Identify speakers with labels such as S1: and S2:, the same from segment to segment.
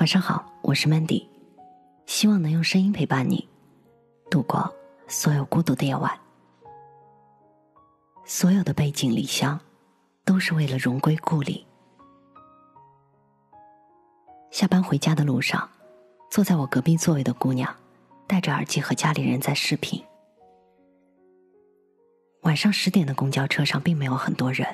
S1: 晚上好，我是 Mandy，希望能用声音陪伴你度过所有孤独的夜晚。所有的背井离乡，都是为了荣归故里。下班回家的路上，坐在我隔壁座位的姑娘，戴着耳机和家里人在视频。晚上十点的公交车上并没有很多人，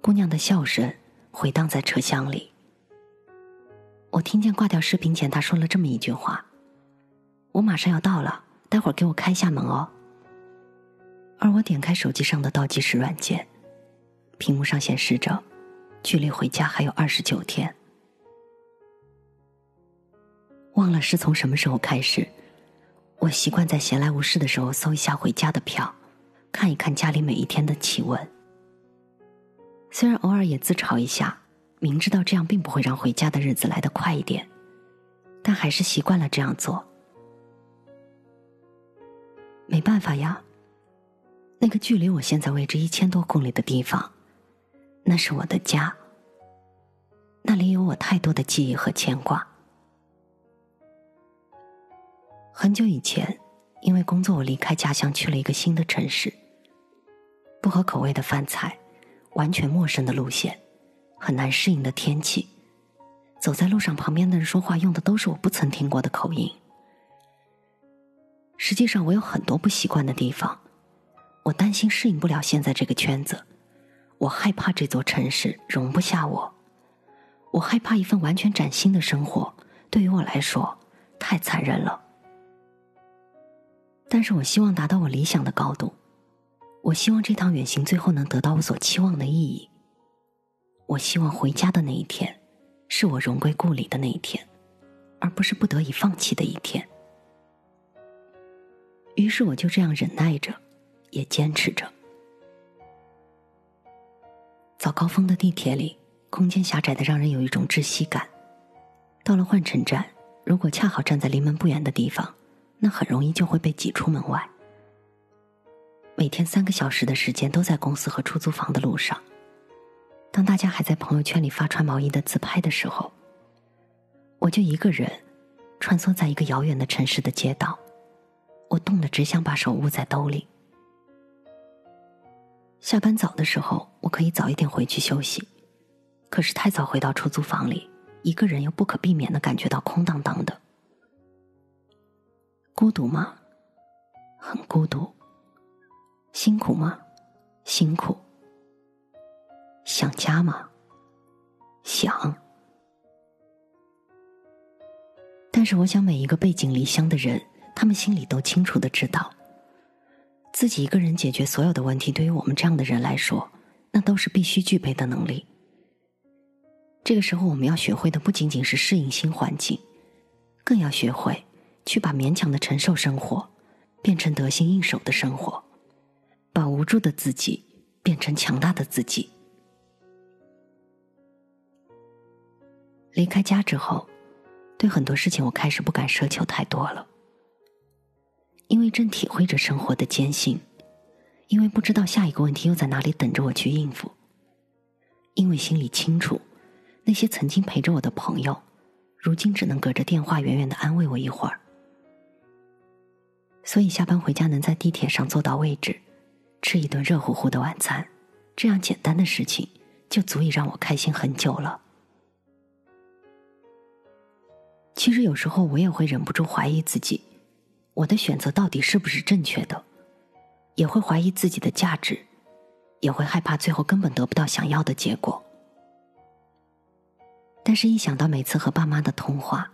S1: 姑娘的笑声回荡在车厢里。我听见挂掉视频前，他说了这么一句话：“我马上要到了，待会儿给我开一下门哦。”而我点开手机上的倒计时软件，屏幕上显示着，距离回家还有二十九天。忘了是从什么时候开始，我习惯在闲来无事的时候搜一下回家的票，看一看家里每一天的气温。虽然偶尔也自嘲一下。明知道这样并不会让回家的日子来得快一点，但还是习惯了这样做。没办法呀，那个距离我现在位置一千多公里的地方，那是我的家。那里有我太多的记忆和牵挂。很久以前，因为工作，我离开家乡去了一个新的城市。不合口味的饭菜，完全陌生的路线。很难适应的天气，走在路上，旁边的人说话用的都是我不曾听过的口音。实际上，我有很多不习惯的地方，我担心适应不了现在这个圈子，我害怕这座城市容不下我，我害怕一份完全崭新的生活对于我来说太残忍了。但是我希望达到我理想的高度，我希望这趟远行最后能得到我所期望的意义。我希望回家的那一天，是我荣归故里的那一天，而不是不得已放弃的一天。于是我就这样忍耐着，也坚持着。早高峰的地铁里，空间狭窄的让人有一种窒息感。到了换乘站，如果恰好站在离门不远的地方，那很容易就会被挤出门外。每天三个小时的时间都在公司和出租房的路上。当大家还在朋友圈里发穿毛衣的自拍的时候，我就一个人穿梭在一个遥远的城市的街道，我冻得只想把手捂在兜里。下班早的时候，我可以早一点回去休息，可是太早回到出租房里，一个人又不可避免的感觉到空荡荡的。孤独吗？很孤独。辛苦吗？辛苦。想家吗？想。但是我想，每一个背井离乡的人，他们心里都清楚的知道，自己一个人解决所有的问题，对于我们这样的人来说，那都是必须具备的能力。这个时候，我们要学会的不仅仅是适应新环境，更要学会去把勉强的承受生活，变成得心应手的生活，把无助的自己变成强大的自己。离开家之后，对很多事情我开始不敢奢求太多了，因为正体会着生活的艰辛，因为不知道下一个问题又在哪里等着我去应付，因为心里清楚，那些曾经陪着我的朋友，如今只能隔着电话远远的安慰我一会儿。所以下班回家能在地铁上坐到位置，吃一顿热乎乎的晚餐，这样简单的事情就足以让我开心很久了。其实有时候我也会忍不住怀疑自己，我的选择到底是不是正确的，也会怀疑自己的价值，也会害怕最后根本得不到想要的结果。但是，一想到每次和爸妈的通话，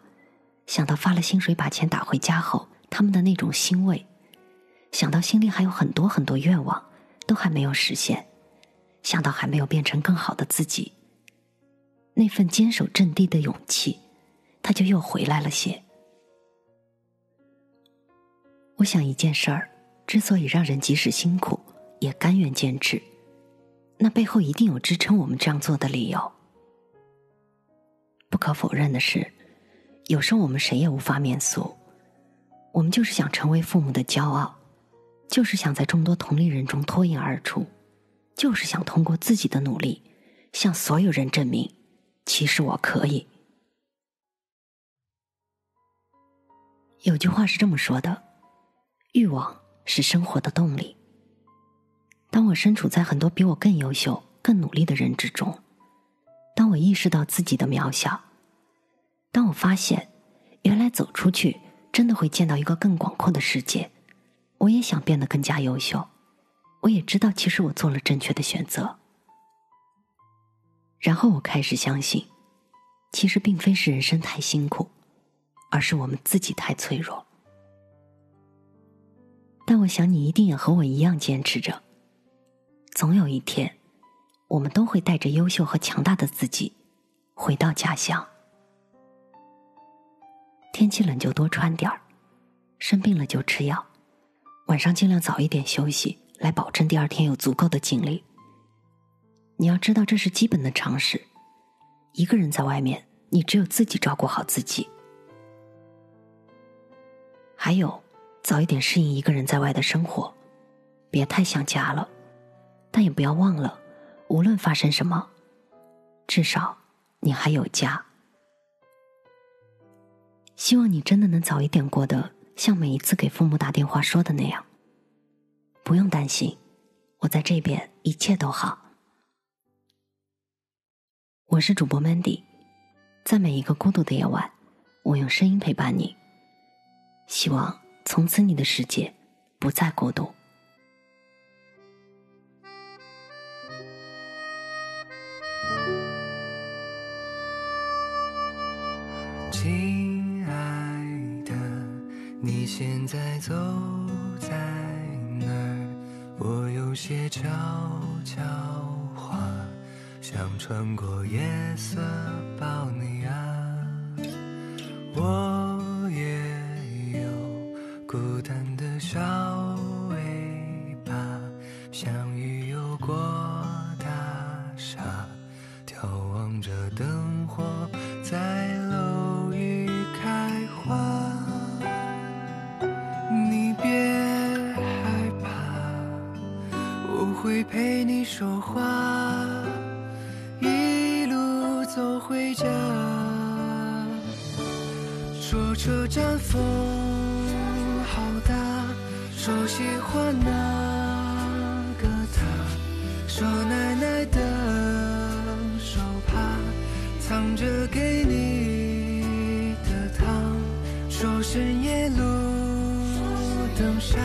S1: 想到发了薪水把钱打回家后他们的那种欣慰，想到心里还有很多很多愿望都还没有实现，想到还没有变成更好的自己，那份坚守阵地的勇气。他就又回来了些。我想一件事儿，之所以让人即使辛苦也甘愿坚持，那背后一定有支撑我们这样做的理由。不可否认的是，有时候我们谁也无法免俗，我们就是想成为父母的骄傲，就是想在众多同龄人中脱颖而出，就是想通过自己的努力，向所有人证明，其实我可以。有句话是这么说的：欲望是生活的动力。当我身处在很多比我更优秀、更努力的人之中，当我意识到自己的渺小，当我发现原来走出去真的会见到一个更广阔的世界，我也想变得更加优秀。我也知道，其实我做了正确的选择。然后我开始相信，其实并非是人生太辛苦。而是我们自己太脆弱，但我想你一定也和我一样坚持着。总有一天，我们都会带着优秀和强大的自己回到家乡。天气冷就多穿点儿，生病了就吃药，晚上尽量早一点休息，来保证第二天有足够的精力。你要知道，这是基本的常识。一个人在外面，你只有自己照顾好自己。还有，早一点适应一个人在外的生活，别太想家了，但也不要忘了，无论发生什么，至少你还有家。希望你真的能早一点过得像每一次给父母打电话说的那样，不用担心，我在这边一切都好。我是主播 Mandy，在每一个孤独的夜晚，我用声音陪伴你。希望从此你的世界不再孤独。
S2: 亲爱的，你现在走在哪儿？我有些悄悄话，想穿过夜色抱你孤单的小尾巴像鱼游过大厦眺望着灯火在楼宇开花。你别害怕我会陪你说话。一路走回家说车站风。说喜欢那个他，说奶奶的手帕藏着给你的糖，说深夜路灯下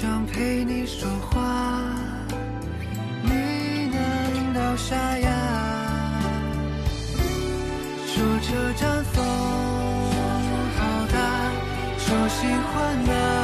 S2: 想陪你说话你能到沙哑说车站风好大说喜欢那